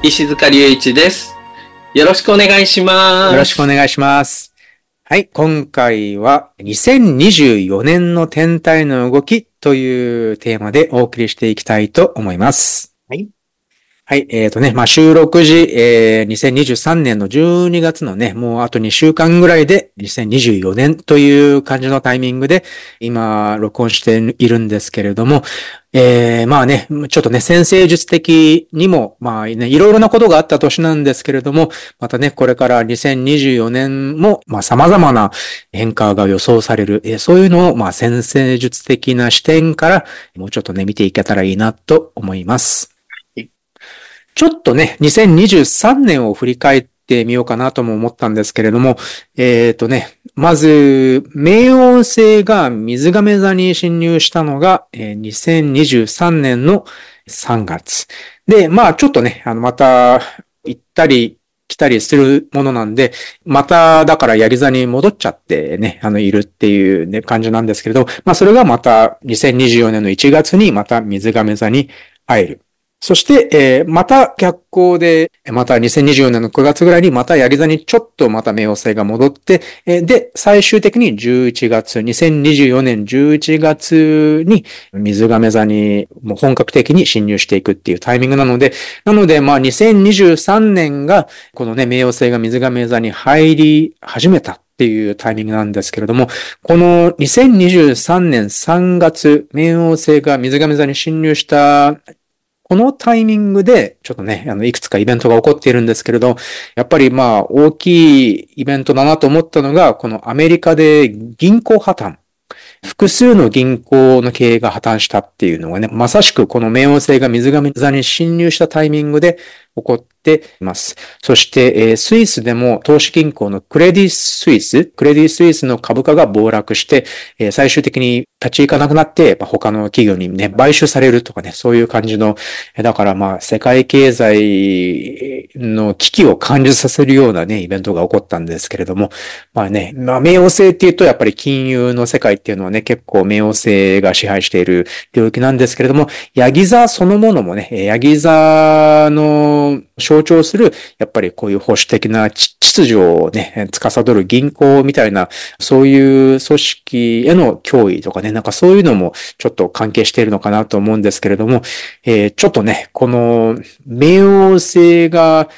石塚隆一です。よろしくお願いします。よろしくお願いします。はい、今回は2024年の天体の動きというテーマでお送りしていきたいと思います。はい。はい、えっ、とね、まあ、収録時、えー、2023年の12月のね、もうあと2週間ぐらいで2024年という感じのタイミングで今録音しているんですけれども、えー、まあね、ちょっとね、先生術的にも、まあね、いろいろなことがあった年なんですけれども、またね、これから2024年も、まあ様々な変化が予想される、えーそういうのを、まあ先生術的な視点から、もうちょっとね、見ていけたらいいなと思います。ちょっとね、2023年を振り返ってみようかなとも思ったんですけれども、えっ、とね、まず、冥王星が水亀座に侵入したのが、えー2023年の3月。で、まあちょっとね、あの、また行ったり来たりするものなんで、まただからヤギ座に戻っちゃってね、あの、いるっていうね、感じなんですけれど、まあそれがまた2024年の1月にまた水亀座に入る。そして、えーまた逆行で、また2024年の9月ぐらいにまたヤギ座にちょっとまた冥王星が戻って、えーで、最終的に11月、2024年11月に水亀座にもう本格的に侵入していくっていうタイミングなので、なのでまあ2023年がこのね、冥王星が水亀座に入り始めたっていうタイミングなんですけれども、この2023年3月、冥王星が水亀座に侵入したこのタイミングで、ちょっとね、あの、いくつかイベントが起こっているんですけれど、やっぱりまあ、大きいイベントだなと思ったのが、このアメリカで銀行破綻。複数の銀行の経営が破綻したっていうのがね、まさしくこの冥王星が水瓶座に侵入したタイミングで起こっています。そして、えースイスでも投資銀行のクレディスイス、クレディスイスの株価が暴落して、えー最終的に立ち行かなくなって、まあ他の企業にね、買収されるとかね、そういう感じの、だからまあ、世界経済の危機を感じさせるようなね、イベントが起こったんですけれども、まあね、まあ、冥王星っていうと、やっぱり金融の世界っていうのはね、結構冥王星が支配している領域なんですけれども、ヤギ座そのものもね、ヤギ座の象徴する、やっぱりこういう保守的な秩序をね、司る銀行みたいな、そういう組織への脅威とかね、なんかそういうのもちょっと関係しているのかなと思うんですけれども、えーちょっとね、この冥王星が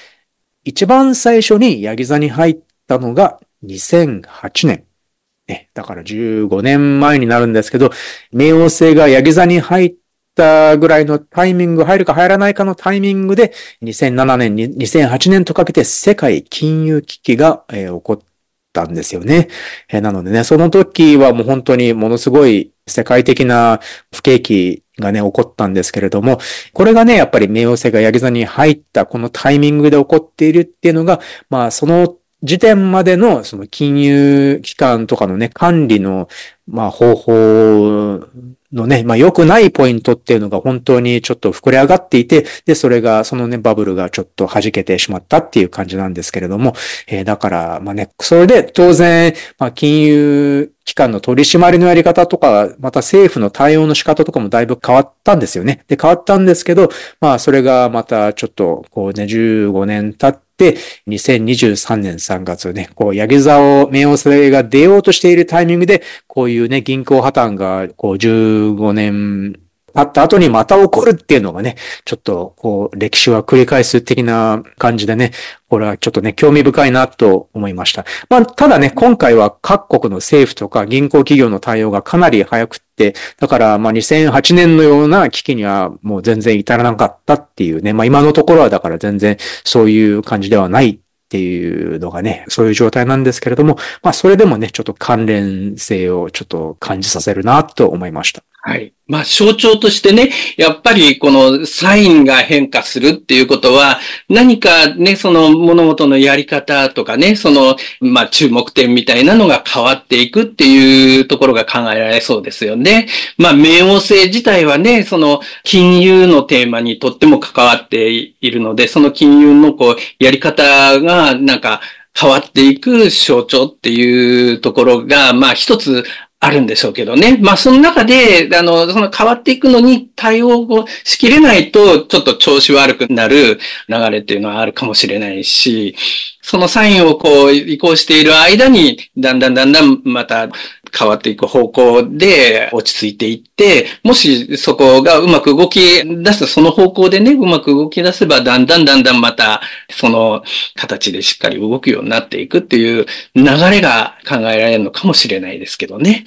一番最初にヤギ座に入ったのが2008年。ね、だから15年前になるんですけど、冥王星がヤギ座に入ったぐらいのタイミング、入るか入らないかのタイミングで、2007年に、2008年とかけて世界金融危機が、えー起こったんですよね。えーなのでね、その時はもう本当にものすごい世界的な不景気がね、起こったんですけれども、これがね、やっぱり冥王星がヤギ座に入ったこのタイミングで起こっているっていうのが、まあその時点までのその金融機関とかのね、管理の、まあ方法のね、まあ良くないポイントっていうのが本当にちょっと膨れ上がっていて、で、それが、そのね、バブルがちょっと弾けてしまったっていう感じなんですけれども、えーだから、まあね、それで当然、まあ金融機関の取り締まりのやり方とか、また政府の対応の仕方とかもだいぶ変わったんですよね。で、変わったんですけど、まあそれがまたちょっと、こうね、15年経って、2023年3月ね、こう、ヤギ座を、冥王星が出ようとしているタイミングで、こういうね、銀行破綻が、こう、15年経った後にまた起こるっていうのがね、ちょっと、こう、歴史は繰り返す的な感じでね、これはちょっとね、興味深いなと思いました。まあ、ただね、今回は各国の政府とか銀行企業の対応がかなり早くって、だから、まあ、2008年のような危機にはもう全然至らなかったっていうね、まあ、今のところはだから全然そういう感じではないっていうのがね、そういう状態なんですけれども、まあそれでもね、ちょっと関連性をちょっと感じさせるなと思いました。はい。まあ象徴としてね、やっぱりこのサインが変化するっていうことは、何かね、その物事のやり方とかね、その、まあ注目点みたいなのが変わっていくっていうところが考えられそうですよね。まあ冥王星自体はね、その金融のテーマにとっても関わっているので、その金融のこう、やり方がなんか変わっていく象徴っていうところが、まあ一つあるんでしょうけどね。まあ、その中で、あの、その変わっていくのに対応をしきれないと、ちょっと調子悪くなる流れっていうのはあるかもしれないし、そのサインをこう移行している間に、だんだんだんだんまた変わっていく方向で落ち着いていって、もしそこがうまく動き出す、その方向でね、うまく動き出せば、だんだんだんだんまた、その形でしっかり動くようになっていくっていう流れが考えられるのかもしれないですけどね。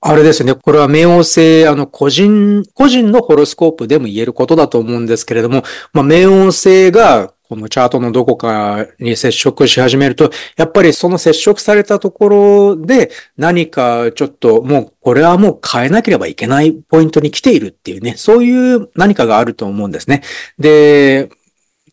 あれですね。これは冥王星、あの、個人、個人のホロスコープでも言えることだと思うんですけれども、まあ、冥王星がこのチャートのどこかに接触し始めると、やっぱりその接触されたところで何かちょっともうこれはもう変えなければいけないポイントに来ているっていうね、そういう何かがあると思うんですね。で、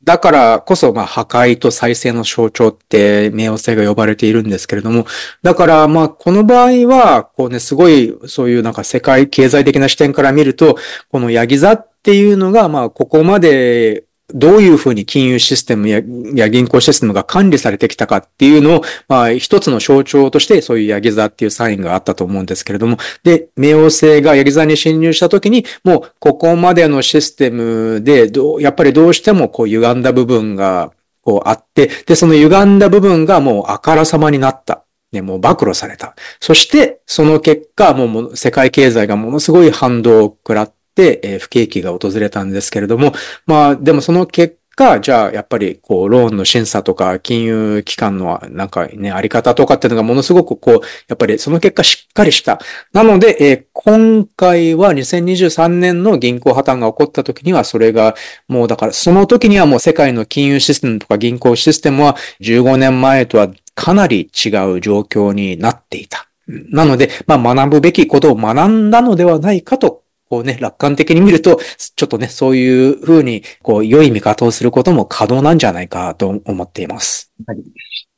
だからこそ、まあ、破壊と再生の象徴って冥王星が呼ばれているんですけれども、だから、まあ、この場合は、こうね、すごい、そういうなんか世界経済的な視点から見ると、このヤギ座っていうのが、まあ、ここまでどういうふうに金融システムや銀行システムが管理されてきたかっていうのを、まあ、一つの象徴としてそういうヤギ座っていうサインがあったと思うんですけれども、で、冥王星がヤギ座に侵入した時に、もうここまでのシステムで、やっぱりどうしてもこう歪んだ部分がこうあって、で、その歪んだ部分がもうあからさまになった。ね、もう暴露された。そして、その結果、もう世界経済がものすごい反動を食らって、えー、不景気が訪れたんですけれども、まあ、でもその結果、じゃあ、やっぱり、こう、ローンの審査とか、金融機関の、なんかね、あり方とかっていうのがものすごく、こう、やっぱりその結果しっかりした。なので、えー、今回は2023年の銀行破綻が起こった時には、それが、もうだから、その時にはもう世界の金融システムとか銀行システムは、15年前とはかなり違う状況になっていた。なので、まあ、学ぶべきことを学んだのではないかとこうね、楽観的に見ると、ちょっとね、そういうふうに、こう、良い見方をすることも可能なんじゃないかと思っています。はい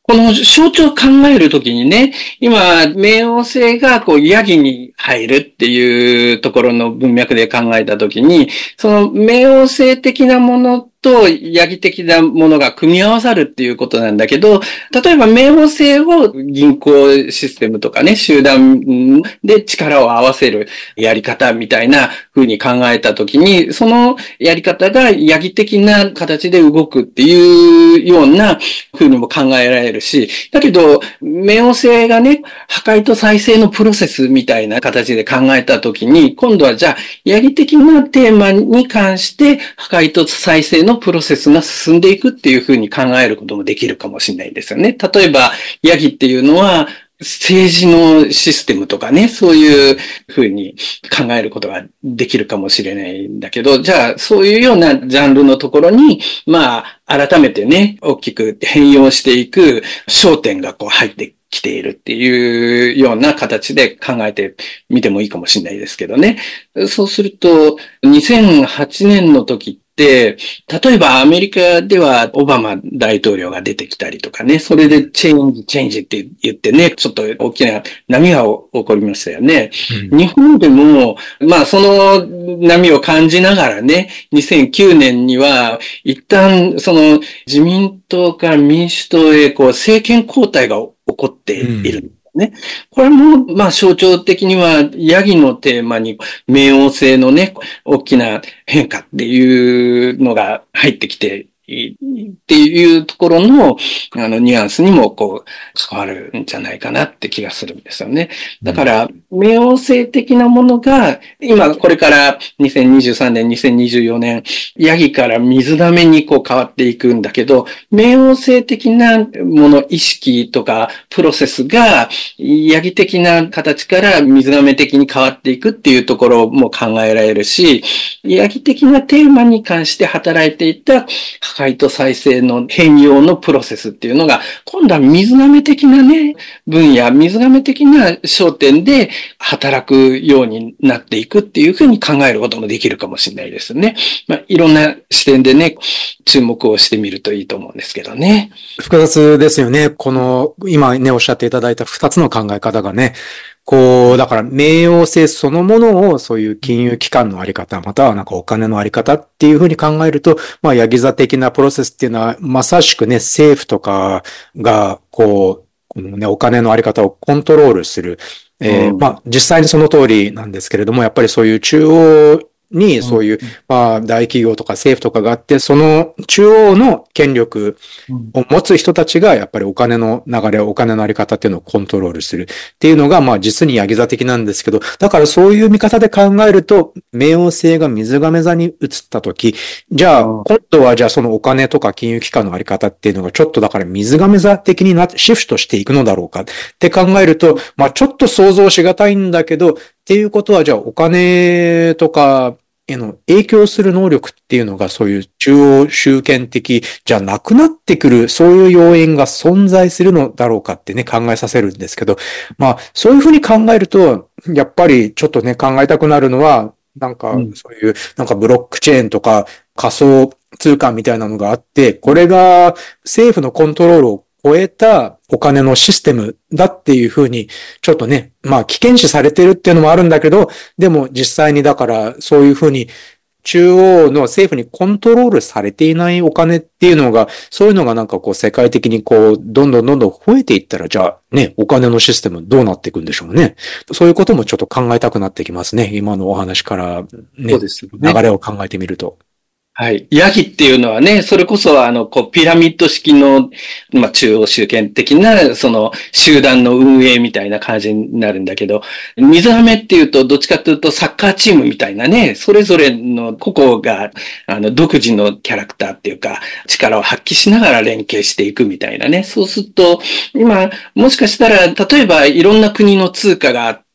この象徴を考えるときにね、今、冥王星がこう、ヤギに入るっていうところの文脈で考えたときに、その冥王星的なものとヤギ的なものが組み合わさるっていうことなんだけど、例えば冥王星を銀行システムとかね、集団で力を合わせるやり方みたいな風に考えたときに、そのやり方がヤギ的な形で動くっていうような風にも考えられるし、だけど、冥王星がね、破壊と再生のプロセスみたいな形で考えたときに、今度はじゃあ、ヤギ的なテーマに関して破壊と再生ののプロセスが進んでいくっていうふうに考えることもできるかもしれないですよね。例えば、ヤギっていうのは、政治のシステムとかね、そういうふうに考えることができるかもしれないんだけど、じゃあそういうようなジャンルのところに、まあ、改めてね、大きく変容していく焦点がこう入って来ているっていうような形で考えてみてもいいかもしれないですけどね。そうすると、2008年の時って、例えばアメリカではオバマ大統領が出てきたりとかね、それでチェンジ、チェンジって言ってね、ちょっと大きな波が起こりましたよね。うん、日本でも、まあその波を感じながらね、2009年には一旦その自民党から民主党へこう政権交代が起こっている。うんね。これも、まあ象徴的には、ヤギのテーマに、冥王星のね、大きな変化っていうのが入ってきてっていうところの、あの、ニュアンスにも、こう、変わるんじゃないかなって気がするんですよね。だから、冥王星的なものが、今、これから2023年、2024年、ヤギから水溜めにこう変わっていくんだけど、冥王星的なもの、意識とか、プロセスが、ヤギ的な形から水溜め的に変わっていくっていうところも考えられるし、ヤギ的なテーマに関して働いていた破壊と再生の変容のプロセスっていうのが、今度は水亀的なね、分野、水亀的な焦点で働くようになっていくっていうふうに考えることもできるかもしれないですね。まあ、いろんな視点でね、注目をしてみるといいと思うんですけどね。複雑ですよね。この、今ね、おっしゃっていただいた二つの考え方がね、こう、だから、名誉性そのものを、そういう金融機関のあり方、またはなんかお金のあり方っていうふうに考えると、まあ、ヤギ座的なプロセスっていうのは、まさしくね、政府とかが、こう、このね、お金のあり方をコントロールする。えー、うん、まあ、実際にその通りなんですけれども、やっぱりそういう中央にそういう、まあ、大企業とか政府とかがあって、その中央の権力を持つ人たちが、やっぱりお金の流れ、お金のあり方っていうのをコントロールする。っていうのが、まあ、実にヤギ座的なんですけど、だからそういう見方で考えると、冥王星が水亀座に移った時、じゃあ、今度はじゃあそのお金とか金融機関のあり方っていうのがちょっとだから水亀座的になって、シフトしていくのだろうかって考えると、まあ、ちょっと想像しがたいんだけど、っていうことは、じゃあお金とかへの影響する能力っていうのがそういう中央集権的じゃなくなってくる、そういう要因が存在するのだろうかってね、考えさせるんですけど、まあ、そういうふうに考えると、やっぱりちょっとね、考えたくなるのは、なんか、そういう、なんかブロックチェーンとか仮想通貨みたいなのがあって、これが政府のコントロールを超えたお金のシステムだっていうふうに、ちょっとね、まあ危険視されてるっていうのもあるんだけど、でも実際にだからそういうふうに中央の政府にコントロールされていないお金っていうのが、そういうのがなんかこう世界的にこう、どんどんどんどん増えていったら、じゃあね、お金のシステムどうなっていくんでしょうね。そういうこともちょっと考えたくなってきますね。今のお話からね、ね流れを考えてみると。はい。ヤギっていうのはね、それこそあの、こう、ピラミッド式の、まあ、中央集権的な、その、集団の運営みたいな感じになるんだけど、水飴っていうと、どっちかというとサッカーチームみたいなね、それぞれの個々が、あの、独自のキャラクターっていうか、力を発揮しながら連携していくみたいなね。そうすると、今、もしかしたら、例えばいろんな国の通貨があって、、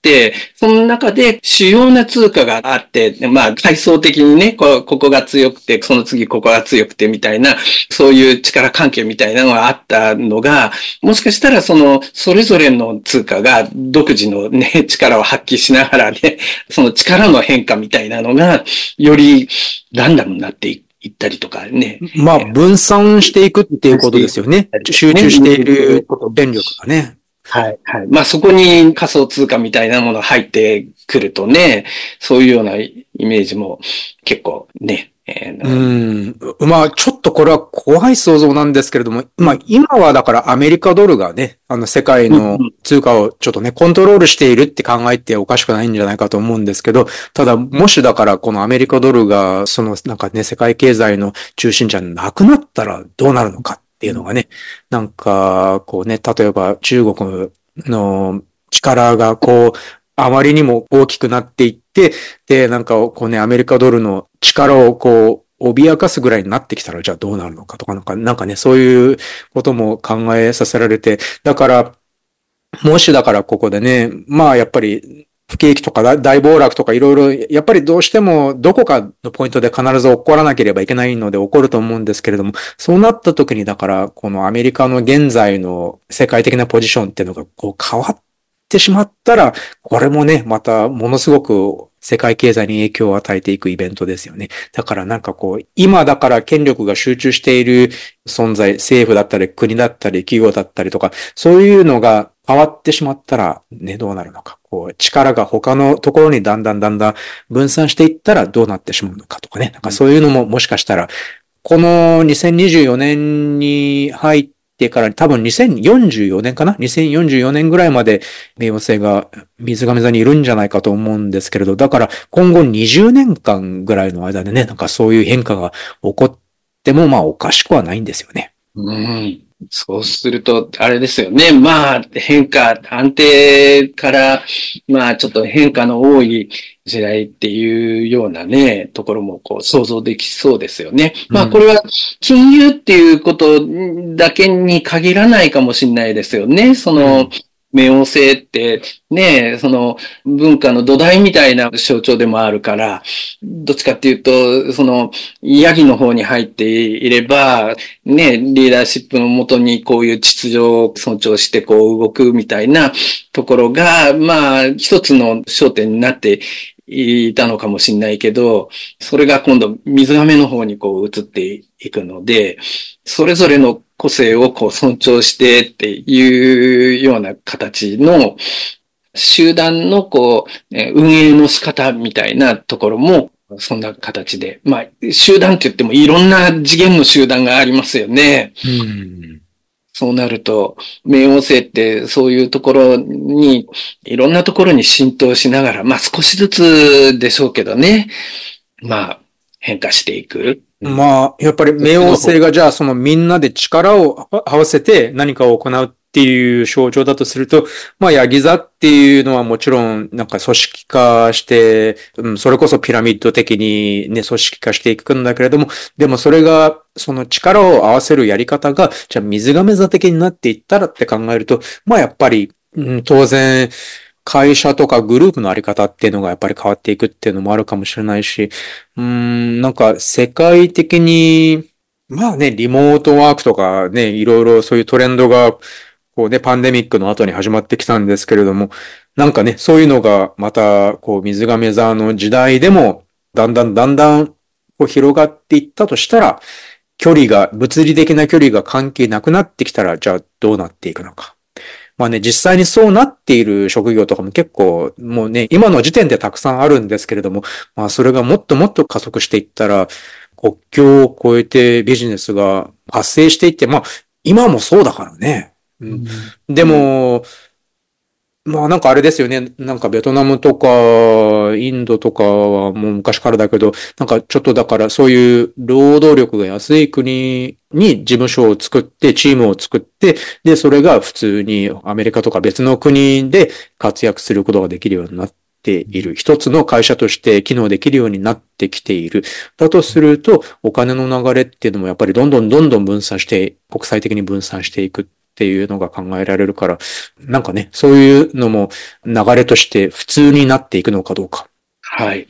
その中で主要な通貨があって、まあ、階層的にね、ここが強くて、その次ここが強くてみたいな、そういう力関係みたいなのがあったのが、もしかしたらその、それぞれの通貨が独自のね、力を発揮しながらね、その力の変化みたいなのが、よりランダムになっていく。行ったりとかね。まあ、分散していくっていうことですよね。集中している電力がね。はい、はい。まあそこに仮想通貨みたいなものが入ってくるとね、そういうようなイメージも結構ね、えー、うん。まあ、ちょっとこれは怖い想像なんですけれども、まあ、今はだからアメリカドルがね、あの世界の通貨をちょっとね、コントロールしているって考えておかしくないんじゃないかと思うんですけど、ただ、もしだからこのアメリカドルが、そのなんかね、世界経済の中心じゃなくなったらどうなるのかっていうのがね、なんか、こうね、例えば中国の力がこう、あまりにも大きくなっていって、で、なんかこうね、アメリカドルの力をこう、脅かすぐらいになってきたら、じゃあどうなるのかとか、なんか、なんかね、そういうことも考えさせられて、だから、もしだからここでね、まあやっぱり不景気とか大暴落とかいろいろ、やっぱりどうしてもどこかのポイントで必ず起こらなければいけないので起こると思うんですけれども、そうなった時にだから、このアメリカの現在の世界的なポジションっていうのがこう変わってしまったら、これもね、またものすごく世界経済に影響を与えていくイベントですよね。だからなんかこう、今だから権力が集中している存在、政府だったり国だったり企業だったりとか、そういうのが変わってしまったらね、どうなるのか。こう、力が他のところにだんだんだんだん分散していったらどうなってしまうのかとかね。なんかそういうのももしかしたら、この2024年に入ってから多分2044年かな ?2044 年ぐらいまで冥王星が水亀座にいるんじゃないかと思うんですけれど、だから今後20年間ぐらいの間でね、なんかそういう変化が起こってもまあおかしくはないんですよね。うん。そうすると、あれですよね。まあ、変化、安定から、まあ、ちょっと変化の多い時代っていうようなね、ところもこう想像できそうですよね。まあ、これは金融っていうことだけに限らないかもしれないですよね。その、冥王星ってね、その文化の土台みたいな象徴でもあるから、どっちかっていうと、そのヤギの方に入っていれば、ね、リーダーシップのもとにこういう秩序を尊重してこう動くみたいなところが、まあ一つの焦点になっていたのかもしれないけど、それが今度水亀の方にこう移っていくので、それぞれの個性をこう尊重してっていうような形の集団のこう、運営の仕方みたいなところもそんな形で。まあ、集団って言ってもいろんな次元の集団がありますよね。うんそうなると、冥王星ってそういうところに、いろんなところに浸透しながら、まあ少しずつでしょうけどね、まあ変化していく。まあ、やっぱり冥王星がじゃあそのみんなで力を合わせて何かを行うっていう象徴だとすると、まあ、ヤギ座っていうのはもちろん、なんか組織化して、うん、それこそピラミッド的にね、組織化していくんだけれども、でもそれが、その力を合わせるやり方が、じゃあ水亀座的になっていったらって考えると、まあやっぱり、うん、当然、会社とかグループのあり方っていうのがやっぱり変わっていくっていうのもあるかもしれないし、うん、なんか世界的に、まあね、リモートワークとかね、いろいろそういうトレンドがこうね、パンデミックの後に始まってきたんですけれども、なんかね、そういうのがまた、こう、水亀座の時代でも、だんだんだんだん、こう広がっていったとしたら、距離が、物理的な距離が関係なくなってきたら、じゃあどうなっていくのか。まあね、実際にそうなっている職業とかも結構、もうね、今の時点でたくさんあるんですけれども、まあそれがもっともっと加速していったら、国境を越えてビジネスが発生していって、まあ今もそうだからね。うん、でも、まあなんかあれですよね。なんかベトナムとかインドとかはもう昔からだけど、なんかちょっとだからそういう労働力が安い国に事務所を作って、チームを作って、で、それが普通にアメリカとか別の国で活躍することができるようになっている。一つの会社として機能できるようになってきている。だとすると、お金の流れっていうのもやっぱりどんどんどんどん分散して、国際的に分散していくっていうのが考えられるから、なんかね、そういうのも流れとして普通になっていくのかどうか。はい。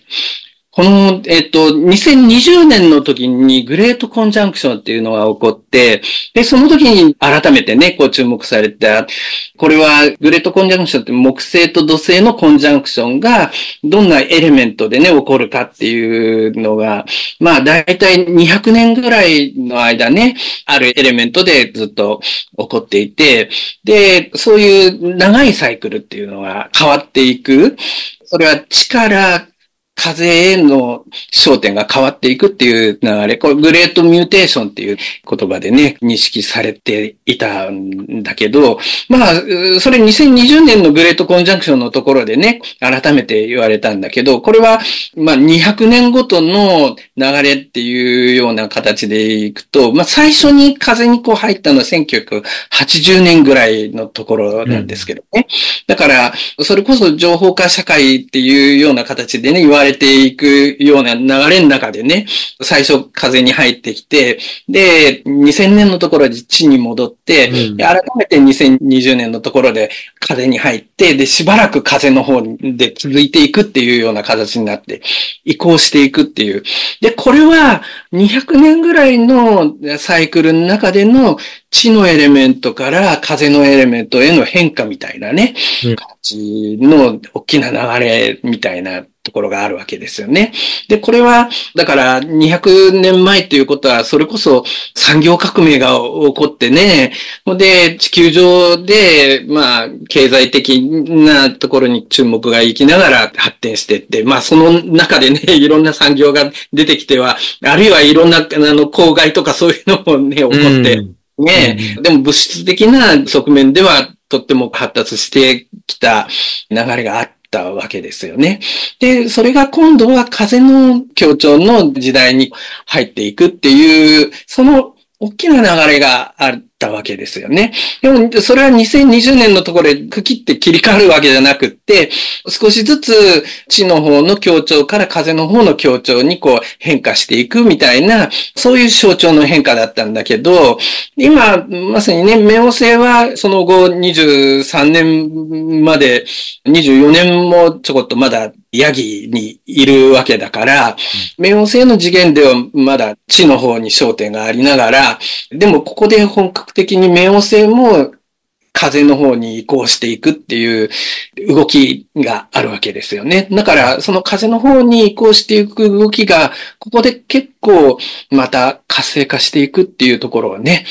この、えっと、2020年の時にグレートコンジャンクションっていうのが起こって、で、その時に改めてね、こう注目された、これはグレートコンジャンクションって木星と土星のコンジャンクションがどんなエレメントでね、起こるかっていうのが、まあ、だいたい200年ぐらいの間ね、あるエレメントでずっと起こっていて、で、そういう長いサイクルっていうのが変わっていく。それは地から、風への焦点が変わっていくっていう流れ、これグレートミューテーションっていう言葉でね、認識されていたんだけど、まあ、それ2020年のグレートコンジャンクションのところでね、改めて言われたんだけど、これは、まあ200年ごとの流れっていうような形でいくと、まあ最初に風にこう入ったのは1980年ぐらいのところなんですけどね。うん、だから、それこそ情報化社会っていうような形でね、言われていくような流れの中でね、最初風に入ってきて、で、2000年のところで地に戻って、うん、改めて2020年のところで風に入って、で、しばらく風の方で続いていくっていうような形になって、移行していくっていう。で、これは200年ぐらいのサイクルの中での地のエレメントから風のエレメントへの変化みたいなね、うん、形の大きな流れみたいなところがあるわけですよね。で、これは、だから200年前っていうことは、それこそ産業革命が起こってね、で、地球上で、まあ、経済的なところに注目が行きながら発展していって、まあ、その中でね、いろんな産業が出てきては、あるいはいろんな、あの、公害とかそういうのもね、起こって、ね、うん、でも物質的な側面では、とっても発達してきた流れがあって、たわけですよね。で、それが今度は風の協調の時代に入っていくっていう、その大きな流れがあるたわけですよね。でも、それは2020年のところで区切って切り替わるわけじゃなくって、少しずつ地の方の強調から風の方の強調にこう変化していくみたいな、そういう象徴の変化だったんだけど、今、まさにね、冥王星はその後23年まで、24年もちょこっとまだヤギにいるわけだから、冥王星の次元ではまだ地の方に焦点がありながら、でもここで本格的に冥王星も風の方に移行していくっていう動きがあるわけですよね。だから、その風の方に移行していく動きが、ここで結構また活性化していくっていうところをね、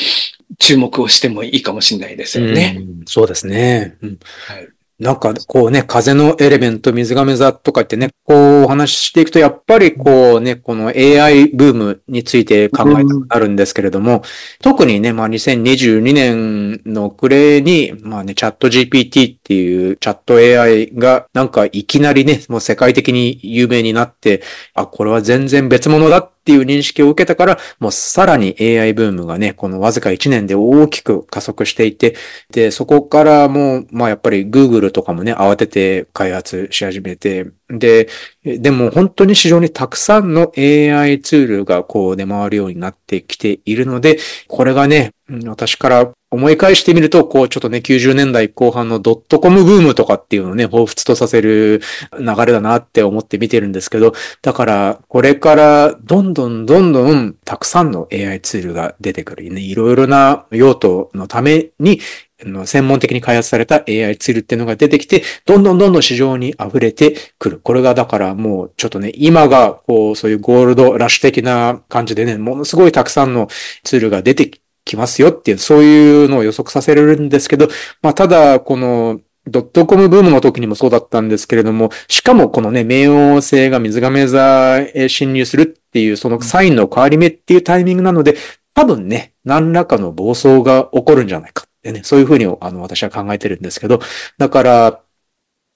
注目をしてもいいかもしれないですよね。うそうですね。うん、はいなんか、こうね、風のエレメント、水亀座とかってね、こうお話ししていくと、やっぱりこうね、この AI ブームについて考えたくなるんですけれども、うん、特にね、まあ2022年の暮れに、まあね、チャット GPT っていうチャット AI がなんかいきなりね、もう世界的に有名になって、あ、これは全然別物だっっていう認識を受けたから、もうさらに AI ブームがね、このわずか1年で大きく加速していて、で、そこからもう、まあやっぱり Google とかもね、慌てて開発し始めて、で、でも本当に市場にたくさんの AI ツールがこう出回るようになってきているので、これがね、私から思い返してみると、こうちょっとね、90年代後半のドットコムブームとかっていうのをね、彷彿とさせる流れだなって思って見てるんですけど、だからこれからどんどんどんどんたくさんの AI ツールが出てくる、いろいろな用途のために専門的に開発された AI ツールっていうのが出てきて、どんどんどんどん市場に溢れてくる。これがだからもうちょっとね、今がこう、そういうゴールドラッシュ的な感じでね、ものすごいたくさんのツールが出てき来ますよっていう、そういうのを予測させれるんですけど、まあただ、この、ドットコムブームの時にもそうだったんですけれども、しかもこのね、冥王星が水亀座へ侵入するっていう、そのサインの変わり目っていうタイミングなので、多分ね、何らかの暴走が起こるんじゃないかってね、そういうふうにあの私は考えてるんですけど、だから、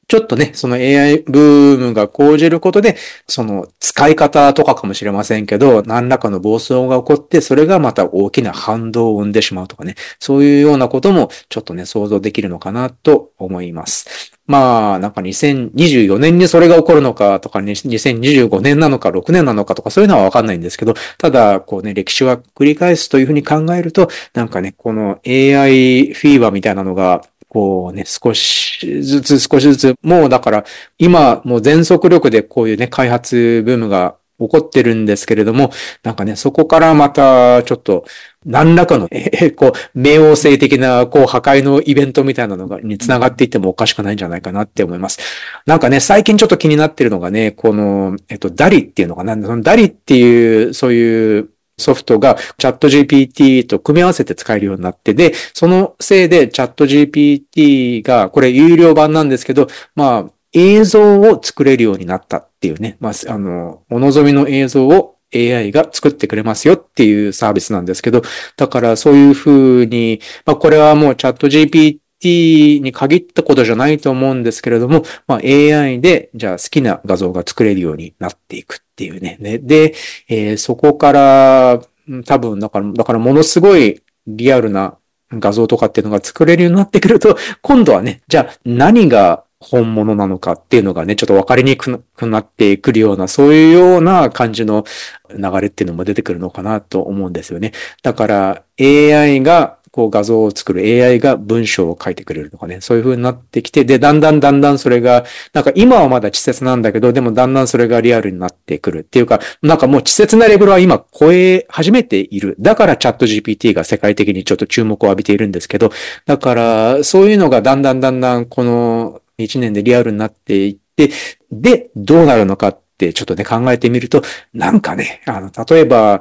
ちょっとね、その AI ブームが講じることで、その使い方とかかもしれませんけど、何らかの暴走が起こって、それがまた大きな反動を生んでしまうとかね、そういうようなこともちょっとね、想像できるのかなと思います。まあ、なんか2024年にそれが起こるのかとか、ね、2025年なのか6年なのかとかそういうのはわかんないんですけど、ただ、こうね、歴史は繰り返すというふうに考えると、なんかね、この AI フィーバーみたいなのがこうね、少しずつ少しずつ、もうだから、今もう全速力でこういうね、開発ブームが起こってるんですけれども、なんかね、そこからまたちょっと何らかの、え こう、冥王星的な、こう、破壊のイベントみたいなのが、に繋がっていってもおかしくないんじゃないかなって思います。なんかね、最近ちょっと気になってるのがね、この、えっと、ダリっていうのかな、そのダリっていう、そういうソフトがチャット GPT と組み合わせて使えるようになって、で、そのせいでチャット GPT が、これ有料版なんですけど、まあ、映像を作れるようになったっていうね、まあ、あの、お望みの映像を AI が作ってくれますよっていうサービスなんですけど、だからそういうふうに、まあこれはもうチャット GPT t に限ったことじゃないと思うんですけれども、まあ、AI で、じゃあ好きな画像が作れるようになっていくっていうね。で、えー、そこから、多分、だから、だからものすごいリアルな画像とかっていうのが作れるようになってくると、今度はね、じゃあ何が本物なのかっていうのがね、ちょっと分かりにくくなってくるような、そういうような感じの流れっていうのも出てくるのかなと思うんですよね。だから AI がこう画像を作る AI が文章を書いてくれるとかね、そういう風になってきて、で、だんだんだんだんそれが、なんか今はまだ稚拙なんだけど、でもだんだんそれがリアルになってくるっていうか、なんかもう稚拙なレベルは今超え始めている。だからチャット GPT が世界的にちょっと注目を浴びているんですけど、だからそういうのがだんだんだんだんこの1年でリアルになっていって、で、どうなるのかってちょっとね考えてみると、なんかね、あの、例えば、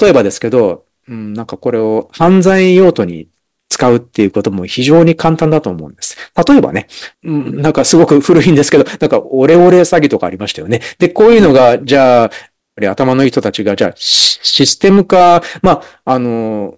例えばですけど、うん、なんかこれを犯罪用途に使うっていうことも非常に簡単だと思うんです。例えばね、うん、なんかすごく古いんですけど、なんかオレオレ詐欺とかありましたよね。で、こういうのが、じゃあ、頭のいい人たちが、じゃあ、システム化、まあ、あの、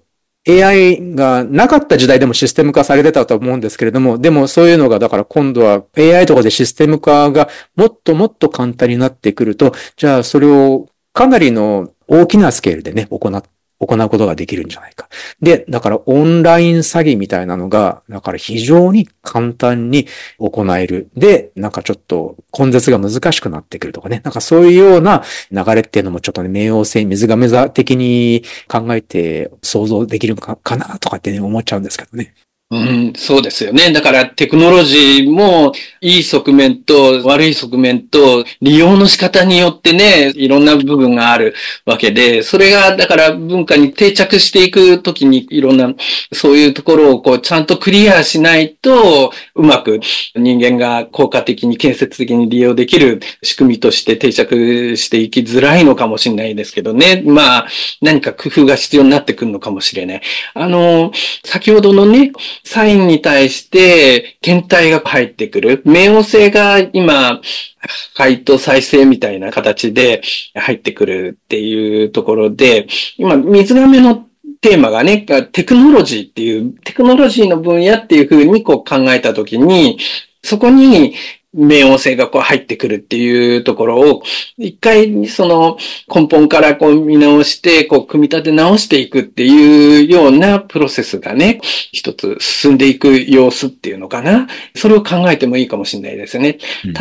AI がなかった時代でもシステム化されてたと思うんですけれども、でもそういうのが、だから今度は AI とかでシステム化がもっともっと簡単になってくると、じゃあそれをかなりの大きなスケールでね、行っ行うことができるんじゃないか。で、だからオンライン詐欺みたいなのが、だから非常に簡単に行える。で、なんかちょっと根絶が難しくなってくるとかね。なんかそういうような流れっていうのもちょっとね、冥王星、水亀座的に考えて想像できるかかなとかってね、思っちゃうんですけどね。うん、そうですよね。だからテクノロジーもいい側面と悪い側面と利用の仕方によってね、いろんな部分があるわけで、それがだから文化に定着していくときにいろんなそういうところをこうちゃんとクリアしないとうまく人間が効果的に建設的に利用できる仕組みとして定着していきづらいのかもしれないですけどね。まあ何か工夫が必要になってくるのかもしれない。あの、先ほどのね、サインに対して検体が入ってくる。冥王星が今、回答再生みたいな形で入ってくるっていうところで、今、水亀のテーマがね、テクノロジーっていう、テクノロジーの分野っていうふうにこう考えたときに、そこに冥王星がこう入ってくるっていうところを、一回その根本からこう見直して、こう組み立て直していくっていうようなプロセスがね、一つ進んでいく様子っていうのかな。それを考えてもいいかもしれないですね。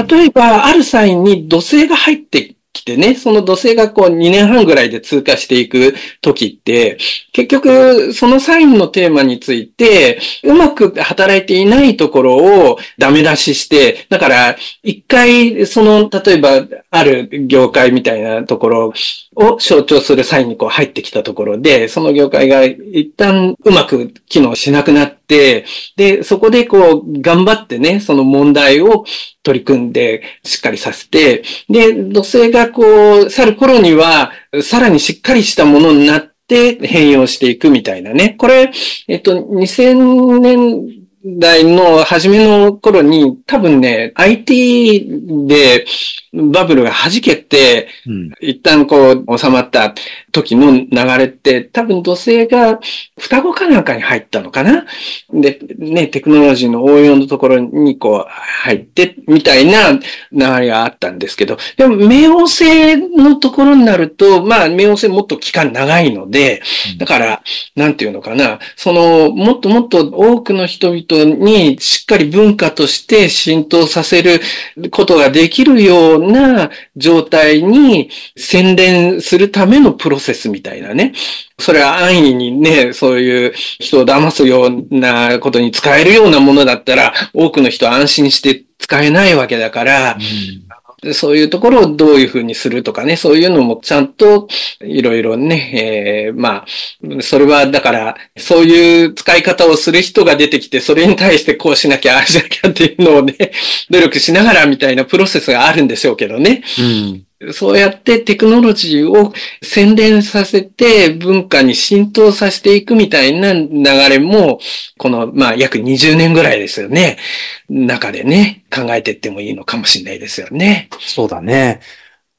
例えば、あるサインに土星が入ってってね、その土星がこう2年半ぐらいで通過していく時って、結局そのサインのテーマについて、うまく働いていないところをダメ出しして、だから一回その、例えばある業界みたいなところを象徴するサインにこう入ってきたところで、その業界が一旦うまく機能しなくなって、で、そこでこう頑張ってね、その問題を取り組んでしっかりさせて、で、土星がこう、去る頃には、さらにしっかりしたものになって変容していくみたいなね。これ、えっと、2000年代の初めの頃に多分ね、IT でバブルが弾けて、うん、一旦こう収まった時の流れって多分土星が双子かなんかに入ったのかな？で、ね、テクノロジーの応用のところにこう入ってみたいな流れがあったんですけど、でも冥王星のところになると、まあ冥王星もっと期間長いので、だから、なんていうのかな、その、もっともっと多くの人々にしっかり文化として浸透させることができるような状態に洗練するためのプロセスみたいなね。それは安易にね、そういう人を騙すようなことに使えるようなものだったら、多くの人は安心して使えないわけだから、うんそういうところをどういうふうにするとかね、そういうのもちゃんといろいろね、えー、まあ、それはだから、そういう使い方をする人が出てきて、それに対してこうしなきゃ、ああしなきゃっていうのをね、努力しながらみたいなプロセスがあるんでしょうけどね。うんそうやってテクノロジーを洗練させて文化に浸透させていくみたいな流れも、この、まあ、約20年ぐらいですよね。中でね、考えていってもいいのかもしれないですよね。そうだね。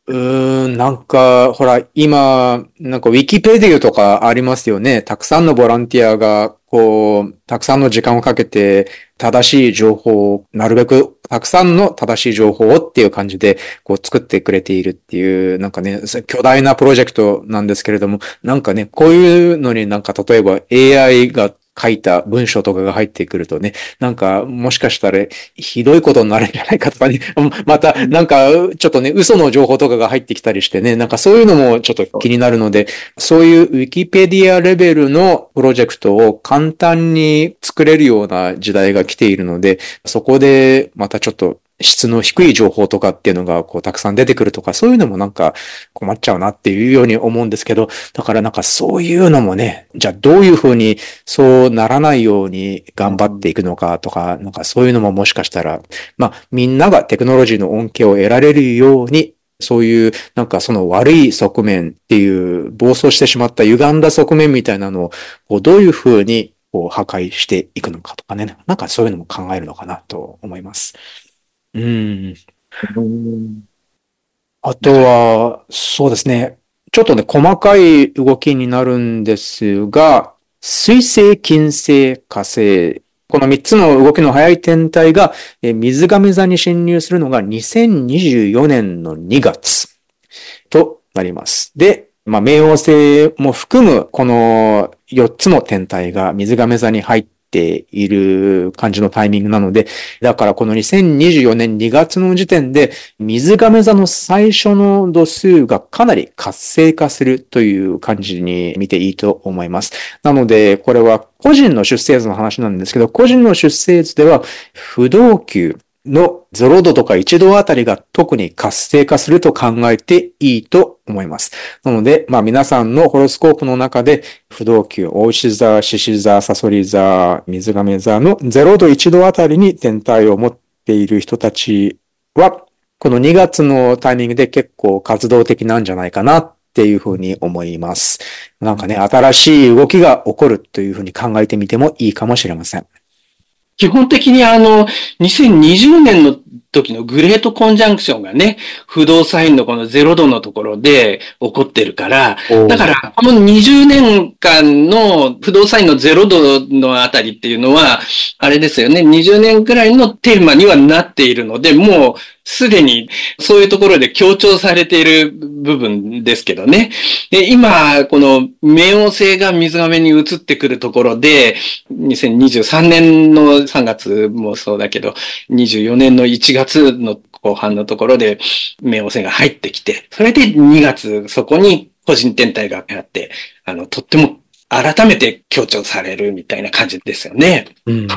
うーん、なんか、ほら、今、なんかウィキペディアとかありますよね。たくさんのボランティアが、こう、たくさんの時間をかけて、正しい情報を、なるべくたくさんの正しい情報をっていう感じで、こう作ってくれているっていう、なんかね、巨大なプロジェクトなんですけれども、なんかね、こういうのになんか例えば AI が書いた文章とかが入ってくるとね、なんか、もしかしたら、ひどいことになるんじゃないかとかね、また、なんか、ちょっとね、嘘の情報とかが入ってきたりしてね、なんかそういうのもちょっと気になるので、そういうウィキペディアレベルのプロジェクトを簡単に作れるような時代が来ているので、そこでまたちょっと質の低い情報とかっていうのがこうたくさん出てくるとか、そういうのもなんか困っちゃうなっていうように思うんですけど、だからなんかそういうのもね、じゃあどういうふうにそうならないように頑張っていくのかとか、なんかそういうのももしかしたら、まあみんながテクノロジーの恩恵を得られるようにそういう、なんかその悪い側面っていう、暴走してしまった歪んだ側面みたいなのを、どういうふうにこう破壊していくのかとかね、なんかそういうのも考えるのかなと思います。うん。あとは、そうですね。ちょっとね、細かい動きになるんですが、水星、金星、火星。この3つの動きの速い天体が、水亀座に侵入するのが2024年の2月となります。で、まあ、冥王星も含むこの4つの天体が水亀座に入ってている感じのタイミングなので、だからこの2024年2月の時点で、水亀座の最初の度数がかなり活性化するという感じに見ていいと思います。なので、これは個人の出生図の話なんですけど、個人の出生図では不動級、の0度とか1度あたりが特に活性化すると考えていいと思います。なので、まあ皆さんのホロスコープの中で、不動級、大牛座、獅子座、サソリ座、水亀座の0度1度あたりに天体を持っている人たちは、この2月のタイミングで結構活動的なんじゃないかなっていうふうに思います。なんかね、新しい動きが起こるというふうに考えてみてもいいかもしれません。基本的にあの、2020年の時のグレートコンジャンクションがね、不動産員のこの0度のところで起こってるから、だからこの20年間の不動産員の0度のあたりっていうのは、あれですよね、20年くらいのテーマにはなっているので、もうすでにそういうところで強調されている部分ですけどね。で今、この冥王星が水亀に移ってくるところで、2023年の3月もそうだけど、24年の1 1月の後半のところで冥王星が入ってきて、それで2月そこに個人天体があって、あの、とっても改めて強調されるみたいな感じですよね。うん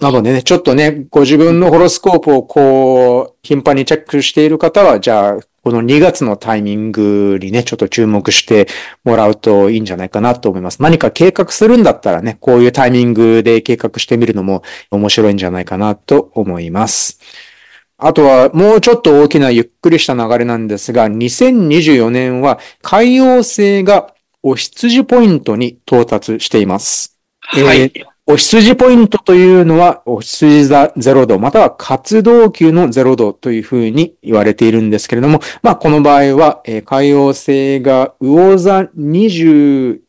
なのでね、ちょっとね、ご自分のホロスコープをこう、頻繁にチェックしている方は、じゃあ、この2月のタイミングにね、ちょっと注目してもらうといいんじゃないかなと思います。何か計画するんだったらね、こういうタイミングで計画してみるのも面白いんじゃないかなと思います。あとは、もうちょっと大きなゆっくりした流れなんですが、2024年は海洋星がお羊ポイントに到達しています。はい。えーお羊ポイントというのは、お羊座0度、または活動級の0度というふうに言われているんですけれども、まあ、この場合は、え、海王星が魚座29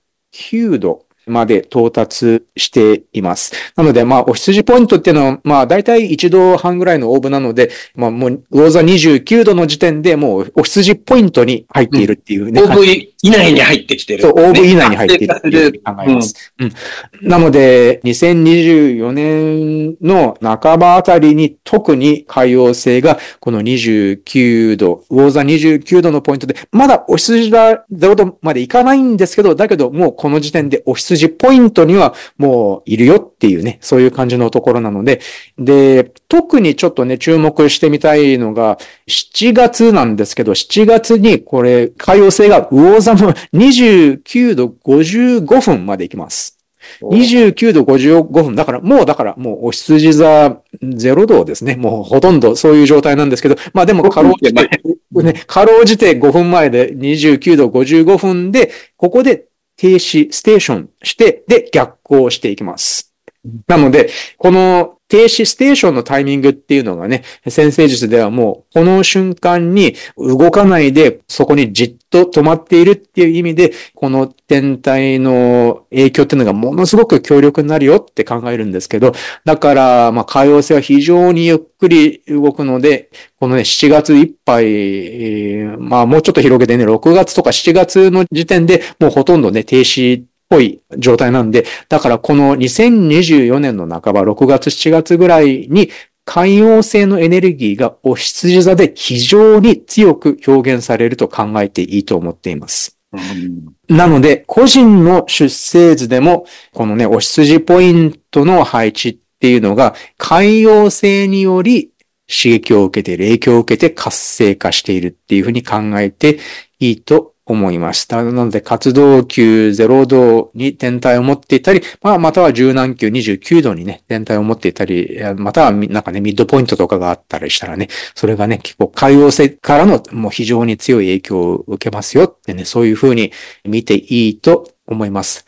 度まで到達しています。なので、まあ、お羊ポイントっていうのは、まあ、だいたい1度半ぐらいのオーブなので、まあ、もう、魚座29度の時点でもう、お羊ポイントに入っているっていうね。オーブ以内に入ってきてる、そう、オーブ以内に入っているっていう考えます。うん、うん。なので、2024年の半ばあたりに特に海洋性がこの29度、魚座29度のポイントで、まだお羊座0度までいかないんですけど、だけどもうこの時点でお羊筋ポイントにはもういるよっていうね、そういう感じのところなので、で、特にちょっとね、注目してみたいのが、7月なんですけど、7月にこれ、海洋星が魚座の29度55分まで行きます。29度55分。だから、もうだから、もうお羊座0度ですね。もうほとんどそういう状態なんですけど、まあでも、かろうじて、ね、かろうじて5分前で29度55分で、ここで停止、ステーションして、で、逆行していきます。なので、この停止ステーションのタイミングっていうのがね、先生術ではもう、この瞬間に動かないで、そこにじっと止まっているっていう意味で、この天体の影響っていうのがものすごく強力になるよって考えるんですけど、だから、まあ、海洋性は非常にゆっくり動くので、このね、7月いっぱい、えー、まあ、もうちょっと広げてね、6月とか7月の時点でもうほとんどね、停止ぽい状態なんで、だからこの2024年の半ば、6月、7月ぐらいに、海洋性のエネルギーがお羊座で非常に強く表現されると考えていいと思っています。なので、個人の出生図でも、このね、お羊ポイントの配置っていうのが、海洋性により刺激を受けて影響を受けて活性化しているっていうふうに考えていいと思いました。なので、活動級0度に天体を持っていたり、まあ、または柔軟級29度にね、天体を持っていたり、またはなんかね、ミッドポイントとかがあったりしたらね、それがね、結構海洋性からのもう非常に強い影響を受けますよってね、そういうふうに見ていいと思います。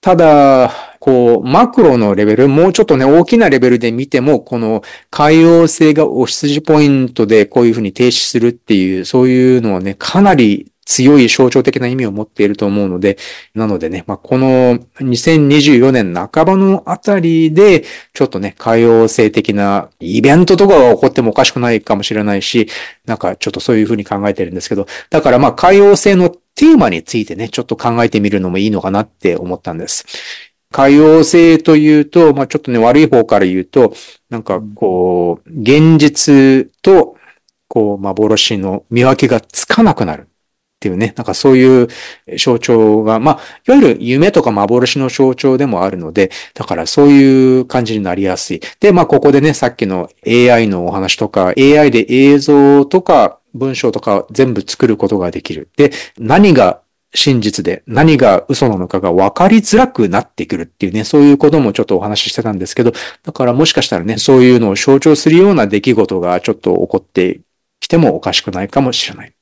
ただ、こう、マクロのレベル、もうちょっとね、大きなレベルで見ても、この海洋性がお羊ポイントでこういうふうに停止するっていう、そういうのはね、かなり強い象徴的な意味を持っていると思うので、なのでね、まあ、この2024年半ばのあたりで、ちょっとね、海洋性的なイベントとかが起こってもおかしくないかもしれないし、なんかちょっとそういうふうに考えてるんですけど、だからまあ、海洋性のテーマについてね、ちょっと考えてみるのもいいのかなって思ったんです。海洋性というと、まあちょっとね、悪い方から言うと、なんかこう、現実と、こう、幻の見分けがつかなくなる。っていうね、なんかそういう象徴が、まあ、いわゆる夢とか幻の象徴でもあるので、だからそういう感じになりやすい。で、まあ、ここでね、さっきの AI のお話とか、AI で映像とか文章とか全部作ることができる。で、何が真実で何が嘘なのかが分かりづらくなってくるっていうね、そういうこともちょっとお話ししてたんですけど、だからもしかしたらね、そういうのを象徴するような出来事がちょっと起こってきてもおかしくないかもしれない。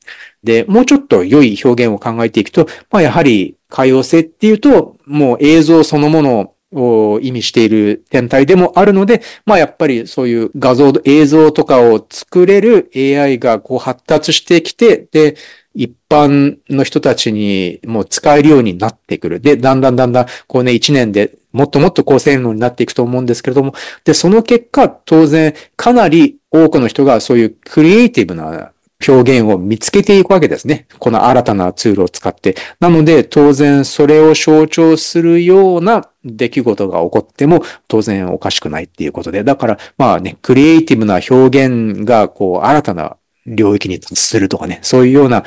で、もうちょっと良い表現を考えていくと、まあやはり海洋性っていうと、もう映像そのものを意味している天体でもあるので、まあやっぱりそういう画像、映像とかを作れる AI がこう発達してきて、で、一般の人たちにもう使えるようになってくる。で、だんだんだんだん、こうね、一年でもっともっと高性能になっていくと思うんですけれども、で、その結果、当然、かなり多くの人がそういうクリエイティブな表現を見つけていくわけですね。この新たなツールを使って。なので、当然それを象徴するような出来事が起こっても当然おかしくないっていうことで。だから、まあね、クリエイティブな表現がこう新たな領域にするとかね、そういうような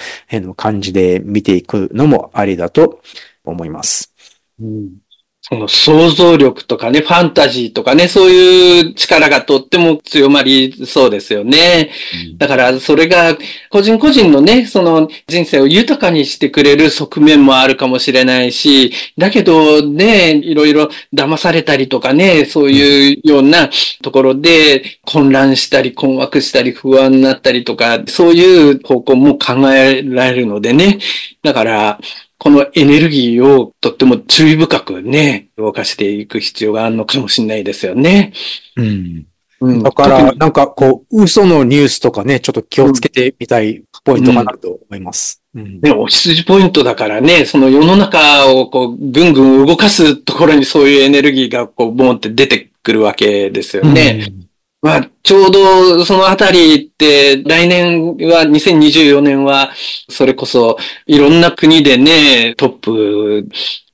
感じで見ていくのもありだと思います。うんその想像力とかね、ファンタジーとかね、そういう力がとっても強まりそうですよね。うん、だからそれが個人個人のね、その人生を豊かにしてくれる側面もあるかもしれないし、だけどね、いろいろ騙されたりとかね、そういうようなところで混乱したり困惑したり不安になったりとか、そういう方向も考えられるのでね。だから、このエネルギーをとっても注意深くね、動かしていく必要があるのかもしれないですよね。うん。うん、だから、なんかこう、嘘のニュースとかね、ちょっと気をつけてみたいポイントかなと思います。うん。ね、お羊ポイントだからね、その世の中をこう、ぐんぐん動かすところにそういうエネルギーがこう、ボンって出てくるわけですよね。うんまあ、ちょうどそのあたりって、来年は、2024年は、それこそ、いろんな国でね、トップ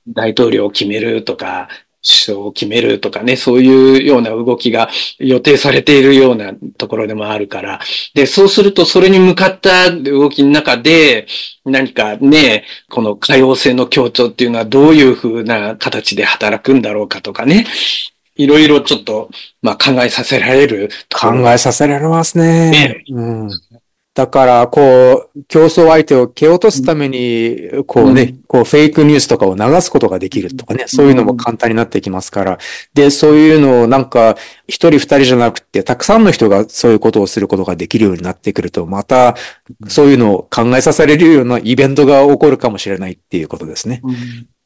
大統領を決めるとか、首相を決めるとかね、そういうような動きが予定されているようなところでもあるから。で、そうするとそれに向かった動きの中で、何かね、この可用性の強調っていうのはどういうふうな形で働くんだろうかとかね。いろいろちょっと、まあ考えさせられる。考えさせられますね。ねうん。だから、こう、競争相手を蹴落とすために、こうね、うん、こう、フェイクニュースとかを流すことができるとかね、そういうのも簡単になってきますから。で、そういうのをなんか、一人二人じゃなくて、たくさんの人がそういうことをすることができるようになってくると、また、そういうのを考えさせられるようなイベントが起こるかもしれないっていうことですね。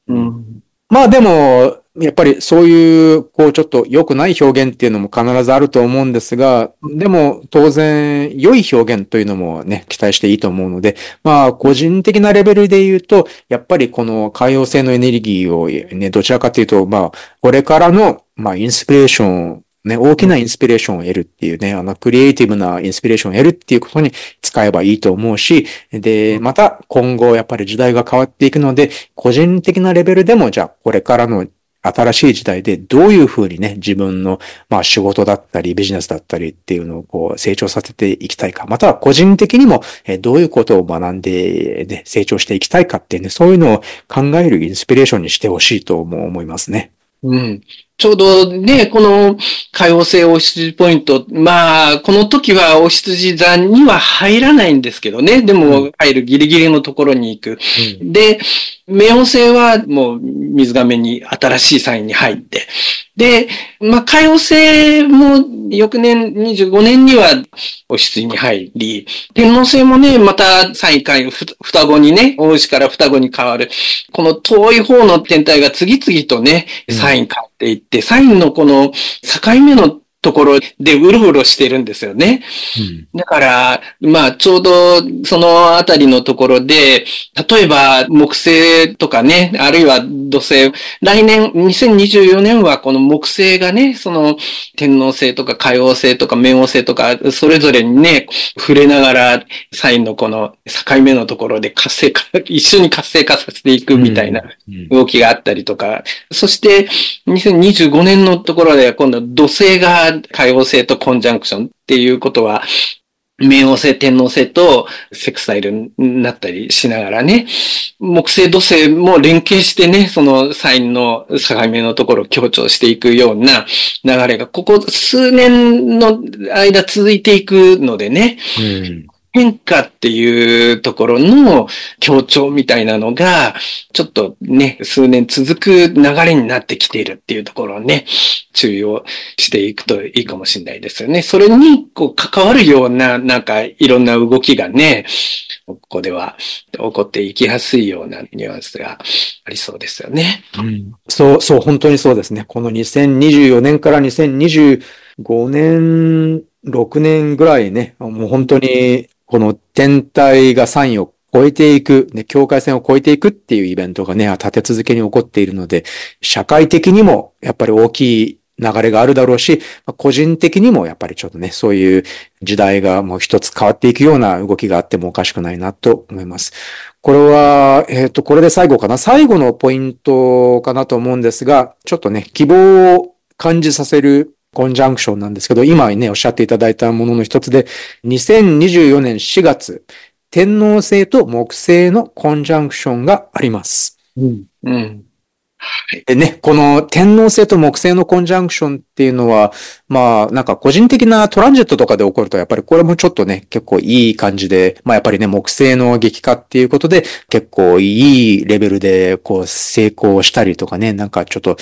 うん、うんまあでも、やっぱりそういう、こうちょっと良くない表現っていうのも必ずあると思うんですが、でも当然良い表現というのもね、期待していいと思うので、まあ個人的なレベルで言うと、やっぱりこの海洋性のエネルギーをね、どちらかというと、まあこれからの、まあインスピレーションね、大きなインスピレーションを得るっていうね、あの、クリエイティブなインスピレーションを得るっていうことに使えばいいと思うし、で、また今後やっぱり時代が変わっていくので、個人的なレベルでも、じゃあこれからの新しい時代でどういうふうにね、自分の、まあ仕事だったりビジネスだったりっていうのをこう成長させていきたいか、または個人的にもどういうことを学んで、ね、成長していきたいかっていうね、そういうのを考えるインスピレーションにしてほしいと思いますね。うん。ちょうどね、この可用性お羊ポイント、まあ、この時はお羊座には入らないんですけどね、でも入るギリギリのところに行く。うん、で、冥王星はもう水亀に新しいサインに入って、で、まあ、海王星も翌年25年にはお羊に入り、天王星もね、またサイン変え双子にね、大牛から双子に変わる。この遠い方の天体が次々とね、サイン変っていって、サインのこの境目のところでうろうろしてるんですよね。うん、だから、まあ、ちょうどそのあたりのところで、例えば木星とかね、あるいは土星、来年、2024年はこの木星がね、その天王星とか海王星とか冥王星とか、それぞれにね、触れながら、サインのこの境目のところで活性化、一緒に活性化させていくみたいな動きがあったりとか、そして2025年のところで今度土星が解放性とコンジャンクションっていうことは、冥王星、天王星とセクスタイルになったりしながらね、木星、土星も連携してね、そのサインの境目のところを強調していくような流れが、ここ数年の間続いていくのでね、うん。変化っていうところの強調みたいなのが、ちょっとね、数年続く流れになってきているっていうところをね、注意をしていくといいかもしれないですよね。それに、こう、関わるような、なんか、いろんな動きがね、ここでは起こっていきやすいようなニュアンスがありそうですよね。うん、そう、そう、本当にそうですね。この2024年から2025年、6年ぐらいね、もう本当にこの天体がサインを超えていく、ね、境界線を超えていくっていうイベントがね、立て続けに起こっているので、社会的にもやっぱり大きい流れがあるだろうし、個人的にもやっぱりちょっとね、そういう時代がもう一つ変わっていくような動きがあってもおかしくないなと思います。これは、えっ、ー、と、これで最後かな？最後のポイントかなと思うんですが、ちょっとね、希望を感じさせるコンジャンクションなんですけど、今ね、おっしゃっていただいたものの一つで、2024年4月、天皇星と木星のコンジャンクションがあります。うん。うん。でね、この天皇星と木星のコンジャンクションっていうのは、まあ、なんか個人的なトランジットとかで起こると、やっぱりこれもちょっとね、結構いい感じで、まあやっぱりね、木星の激化っていうことで、結構いいレベルで、こう、成功したりとかね、なんかちょっと、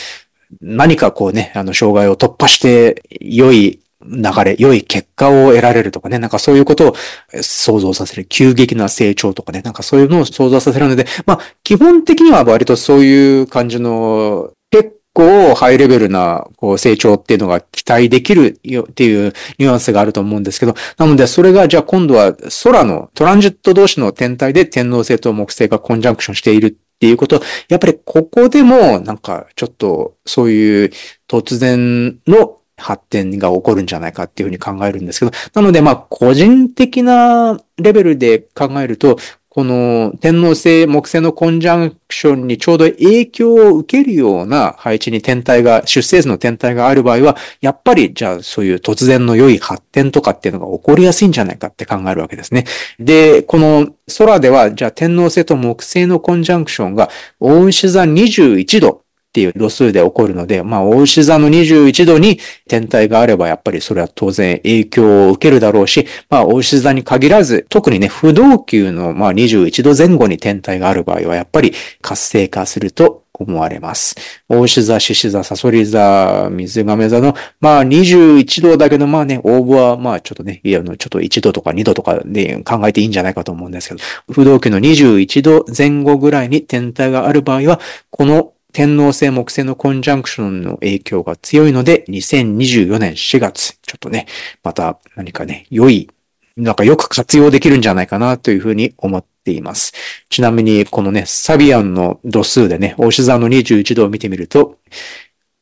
何かこうね、あの、障害を突破して、良い流れ、良い結果を得られるとかね、なんかそういうことを想像させる、急激な成長とかね、なんかそういうのを想像させるので、まあ、基本的には割とそういう感じの、結構ハイレベルなこう成長っていうのが期待できるよっていうニュアンスがあると思うんですけど、なのでそれがじゃあ今度は空のトランジット同士の天体で天皇星と木星がコンジャンクションしているっていうこと、やっぱりここでもなんかちょっとそういう突然の発展が起こるんじゃないかっていうふうに考えるんですけど、なのでまあ個人的なレベルで考えると、この天皇星、木星のコンジャンクションにちょうど影響を受けるような配置に天体が、出生図の天体がある場合は、やっぱりじゃあそういう突然の良い発展とかっていうのが起こりやすいんじゃないかって考えるわけですね。で、この空では、じゃあ天皇星と木星のコンジャンクションが、大牛座21度っていう度数で起こるので、まあ、大牛座の21度に天体があれば、やっぱりそれは当然影響を受けるだろうし、まあ、大牛座に限らず、特にね、不動級の、まあ、21度前後に天体がある場合は、やっぱり活性化すると思われます。大牛座、獅子座、サソリ座、水亀座の、まあ21度だけど、まあね、応募はまあちょっとね、いや、ちょっと1度とか2度とかで考えていいんじゃないかと思うんですけど、不動級の21度前後ぐらいに天体がある場合は、この天皇星木星のコンジャンクションの影響が強いので、2024年4月、ちょっとね、また何かね、良い、なんかよく活用できるんじゃないかなというふうに思っています。ちなみに、このね、サビアンの度数でね、大志座の21度を見てみると、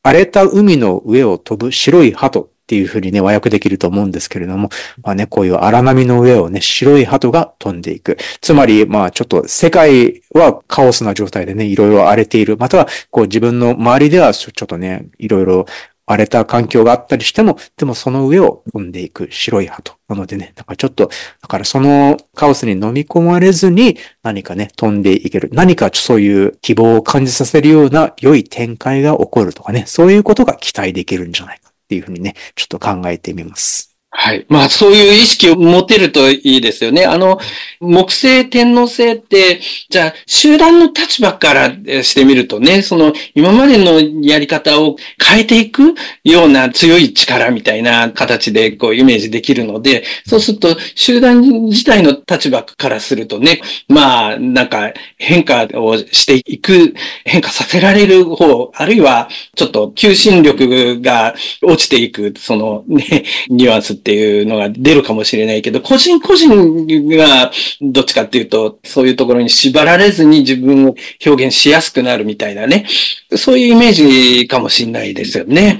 荒れた海の上を飛ぶ白い鳩っていうふうにね、和訳できると思うんですけれども、まあね、こういう荒波の上をね、白い鳩が飛んでいく。つまり、まあちょっと世界はカオスな状態でね、いろいろ荒れている。または、こう自分の周りではちょっとね、いろいろ荒れた環境があったりしても、でもその上を飛んでいく白い鳩。なのでね、だからちょっと、だからそのカオスに飲み込まれずに何かね、飛んでいける。何かそういう希望を感じさせるような良い展開が起こるとかね、そういうことが期待できるんじゃないか。っていうふうにね、ちょっと考えてみます。はい。まあ、そういう意識を持てるといいですよね。あの、木星、天皇星って、じゃあ、集団の立場からしてみるとね、その、今までのやり方を変えていくような強い力みたいな形で、こう、イメージできるので、そうすると、集団自体の立場からするとね、まあ、なんか、変化をしていく、変化させられる方、あるいは、ちょっと、求心力が落ちていく、そのね、ニュアンスっていうのが出るかもしれないけど、個人個人がどっちかっていうと、そういうところに縛られずに自分を表現しやすくなるみたいなね、そういうイメージかもしれないですよね。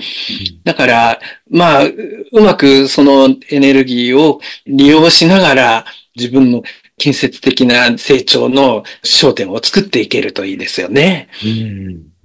だから、まあ、うまくそのエネルギーを利用しながら自分の建設的な成長の焦点を作っていけるといいですよね。うん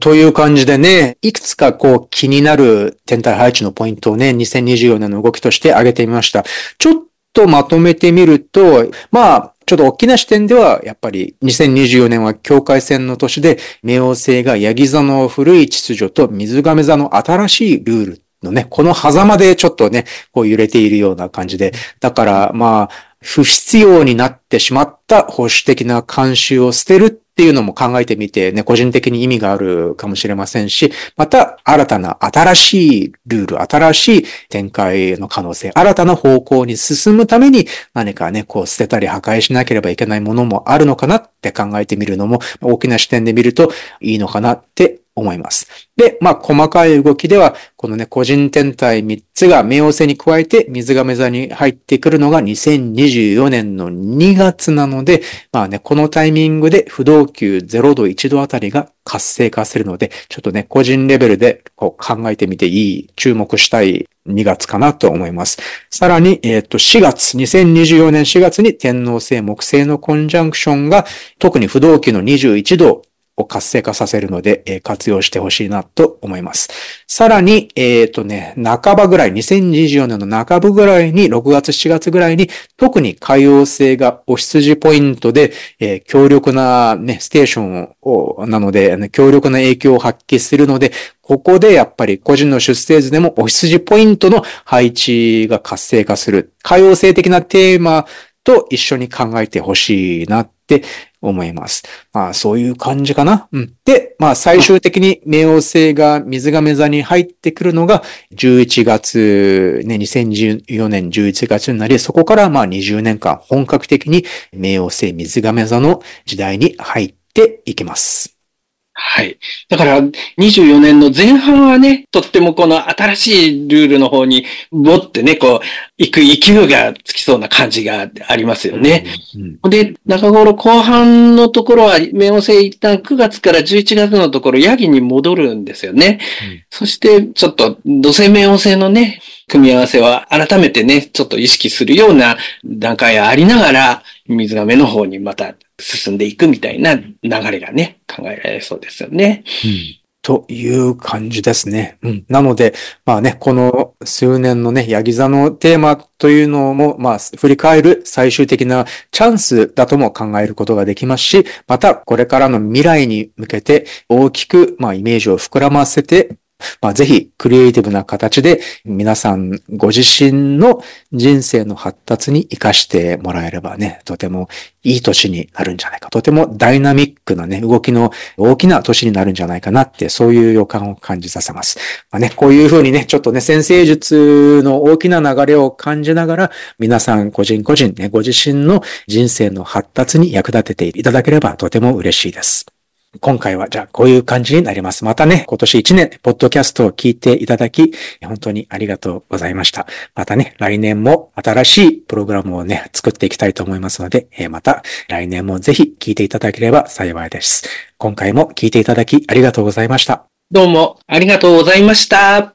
という感じでね、いくつかこう気になる天体配置のポイントをね、2024年の動きとして挙げてみました。ちょっとまとめてみると、まあ、ちょっと大きな視点では、やっぱり2024年は境界線の年で、冥王星がヤギ座の古い秩序と水亀座の新しいルールのね、この狭間でちょっとね、こう揺れているような感じで、だからまあ、不必要になってしまった保守的な慣習を捨てるっていうのも考えてみてね、個人的に意味があるかもしれませんし、また新たな新しいルール、新しい展開の可能性、新たな方向に進むために何かね、こう捨てたり破壊しなければいけないものもあるのかなって考えてみるのも大きな視点で見るといいのかなって思います。で、まあ、細かい動きでは、このね、個人天体3つが冥王星に加えて水亀座に入ってくるのが2024年の2月なので、まあね、このタイミングで不動級0度1度あたりが活性化するので、ちょっとね、個人レベルでこう考えてみていい、注目したい2月かなと思います。さらに、えっ、ー、と、4月、2024年4月に天皇星木星のコンジャンクションが、特に不動級の21度を活性化させるので、えー、活用してほしいなと思います。さらに、えっ、ー、とね、半ばぐらい、2024年の半ばぐらいに、6月、7月ぐらいに、特に海王星がお羊ポイントで、えー、強力なね、ステーションを、なので、強力な影響を発揮するので、ここでやっぱり個人の出生図でもお羊ポイントの配置が活性化する。海王星的なテーマと一緒に考えてほしいなって思います。まあそういう感じかな。うん。で、まあ最終的に冥王星が水亀座に入ってくるのが11月、ね、2014年11月になり、そこからまあ20年間本格的に冥王星水亀座の時代に入っていきます。はい。だから、24年の前半はね、とってもこの新しいルールの方に、ぼってね、こう、行く勢いがつきそうな感じがありますよね。うんうん、で、中頃後半のところは、冥王星一旦9月から11月のところ、ヤギに戻るんですよね。うん、そして、ちょっと、土星冥王星のね、組み合わせは改めてね、ちょっと意識するような段階がありながら、水亀の方にまた進んでいくみたいな流れがね、考えられそうですよね。うんという感じですね。うん。なので、まあね、この数年のね、ヤギ座のテーマというのも、まあ、振り返る最終的なチャンスだとも考えることができますし、また、これからの未来に向けて大きく、まあ、イメージを膨らませて、まあ、ぜひクリエイティブな形で皆さんご自身の人生の発達に活かしてもらえればね、とてもいい年になるんじゃないか。とてもダイナミックなね、動きの大きな年になるんじゃないかなって、そういう予感を感じさせます。まあね、こういうふうにね、ちょっとね、先生術の大きな流れを感じながら、皆さん個人個人ね、ご自身の人生の発達に役立てていただければとても嬉しいです。今回はじゃあこういう感じになります。またね、今年1年、ポッドキャストを聞いていただき、本当にありがとうございました。またね、来年も新しいプログラムをね、作っていきたいと思いますので、また来年もぜひ聞いていただければ幸いです。今回も聞いていただきありがとうございました。どうもありがとうございました。